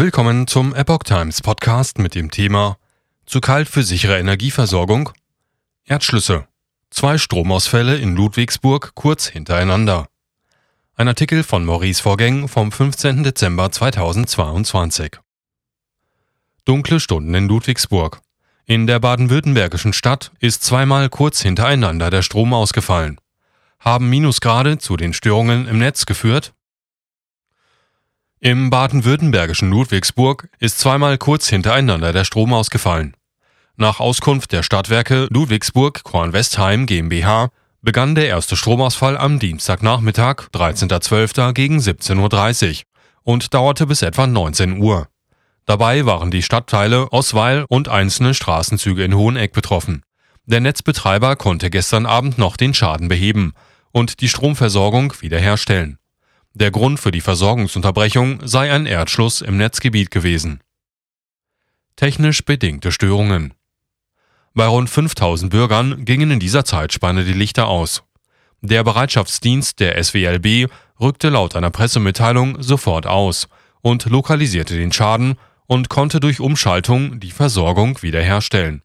Willkommen zum Epoch Times Podcast mit dem Thema Zu kalt für sichere Energieversorgung? Erdschlüsse. Zwei Stromausfälle in Ludwigsburg kurz hintereinander. Ein Artikel von Maurice Vorgäng vom 15. Dezember 2022. Dunkle Stunden in Ludwigsburg. In der baden-württembergischen Stadt ist zweimal kurz hintereinander der Strom ausgefallen. Haben Minusgrade zu den Störungen im Netz geführt? Im baden-württembergischen Ludwigsburg ist zweimal kurz hintereinander der Strom ausgefallen. Nach Auskunft der Stadtwerke Ludwigsburg Kornwestheim GmbH begann der erste Stromausfall am Dienstagnachmittag, 13.12. gegen 17.30 Uhr und dauerte bis etwa 19 Uhr. Dabei waren die Stadtteile Osweil und einzelne Straßenzüge in Hoheneck betroffen. Der Netzbetreiber konnte gestern Abend noch den Schaden beheben und die Stromversorgung wiederherstellen. Der Grund für die Versorgungsunterbrechung sei ein Erdschluss im Netzgebiet gewesen. Technisch bedingte Störungen. Bei rund 5000 Bürgern gingen in dieser Zeitspanne die Lichter aus. Der Bereitschaftsdienst der SWLB rückte laut einer Pressemitteilung sofort aus und lokalisierte den Schaden und konnte durch Umschaltung die Versorgung wiederherstellen.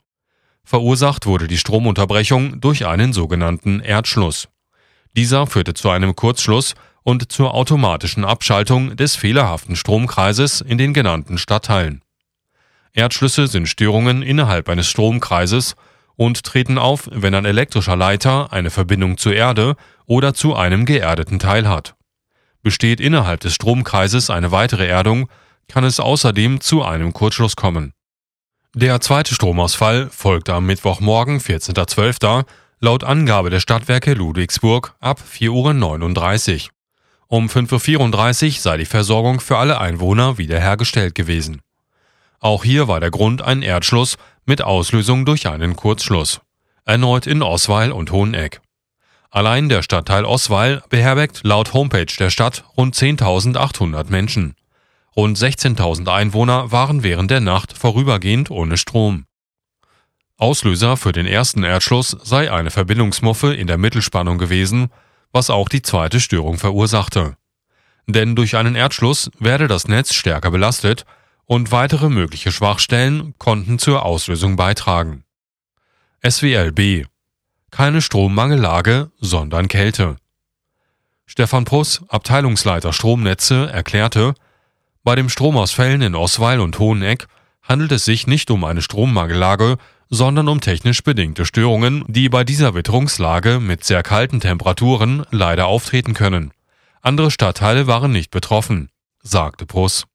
Verursacht wurde die Stromunterbrechung durch einen sogenannten Erdschluss. Dieser führte zu einem Kurzschluss und zur automatischen Abschaltung des fehlerhaften Stromkreises in den genannten Stadtteilen. Erdschlüsse sind Störungen innerhalb eines Stromkreises und treten auf, wenn ein elektrischer Leiter eine Verbindung zur Erde oder zu einem geerdeten Teil hat. Besteht innerhalb des Stromkreises eine weitere Erdung, kann es außerdem zu einem Kurzschluss kommen. Der zweite Stromausfall folgte am Mittwochmorgen 14.12. laut Angabe der Stadtwerke Ludwigsburg ab 4.39 Uhr. Um 5.34 Uhr sei die Versorgung für alle Einwohner wiederhergestellt gewesen. Auch hier war der Grund ein Erdschluss mit Auslösung durch einen Kurzschluss. Erneut in Osweil und Hoheneck. Allein der Stadtteil Osweil beherbergt laut Homepage der Stadt rund 10.800 Menschen. Rund 16.000 Einwohner waren während der Nacht vorübergehend ohne Strom. Auslöser für den ersten Erdschluss sei eine Verbindungsmuffe in der Mittelspannung gewesen, was auch die zweite Störung verursachte. Denn durch einen Erdschluss werde das Netz stärker belastet und weitere mögliche Schwachstellen konnten zur Auslösung beitragen. SWLB keine Strommangellage, sondern Kälte. Stefan Pruss, Abteilungsleiter Stromnetze, erklärte, bei den Stromausfällen in Osweil und Hoheneck handelt es sich nicht um eine Strommangellage, sondern um technisch bedingte Störungen, die bei dieser Witterungslage mit sehr kalten Temperaturen leider auftreten können. Andere Stadtteile waren nicht betroffen, sagte Pruss.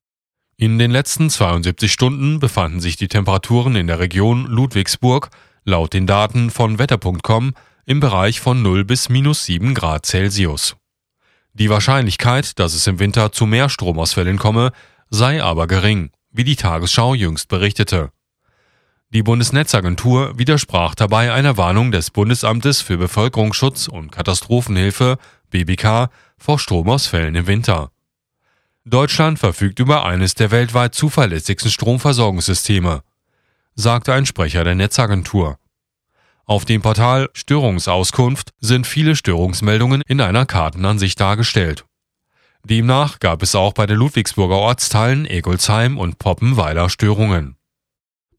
In den letzten 72 Stunden befanden sich die Temperaturen in der Region Ludwigsburg laut den Daten von wetter.com im Bereich von 0 bis minus 7 Grad Celsius. Die Wahrscheinlichkeit, dass es im Winter zu mehr Stromausfällen komme, sei aber gering, wie die Tagesschau jüngst berichtete. Die Bundesnetzagentur widersprach dabei einer Warnung des Bundesamtes für Bevölkerungsschutz und Katastrophenhilfe BBK vor Stromausfällen im Winter. Deutschland verfügt über eines der weltweit zuverlässigsten Stromversorgungssysteme, sagte ein Sprecher der Netzagentur. Auf dem Portal Störungsauskunft sind viele Störungsmeldungen in einer Kartenansicht dargestellt. Demnach gab es auch bei den Ludwigsburger Ortsteilen Egolsheim und Poppenweiler Störungen.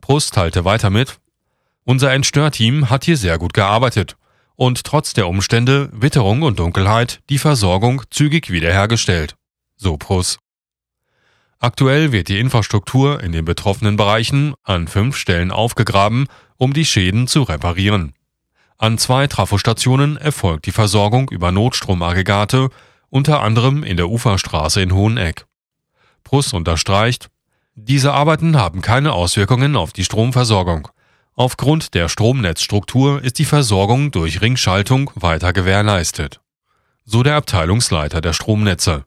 Prost teilte weiter mit, unser Entstörteam hat hier sehr gut gearbeitet und trotz der Umstände, Witterung und Dunkelheit die Versorgung zügig wiederhergestellt. So Prus. Aktuell wird die Infrastruktur in den betroffenen Bereichen an fünf Stellen aufgegraben, um die Schäden zu reparieren. An zwei Trafostationen erfolgt die Versorgung über Notstromaggregate, unter anderem in der Uferstraße in Hoheneck. Prus unterstreicht, diese Arbeiten haben keine Auswirkungen auf die Stromversorgung. Aufgrund der Stromnetzstruktur ist die Versorgung durch Ringschaltung weiter gewährleistet. So der Abteilungsleiter der Stromnetze.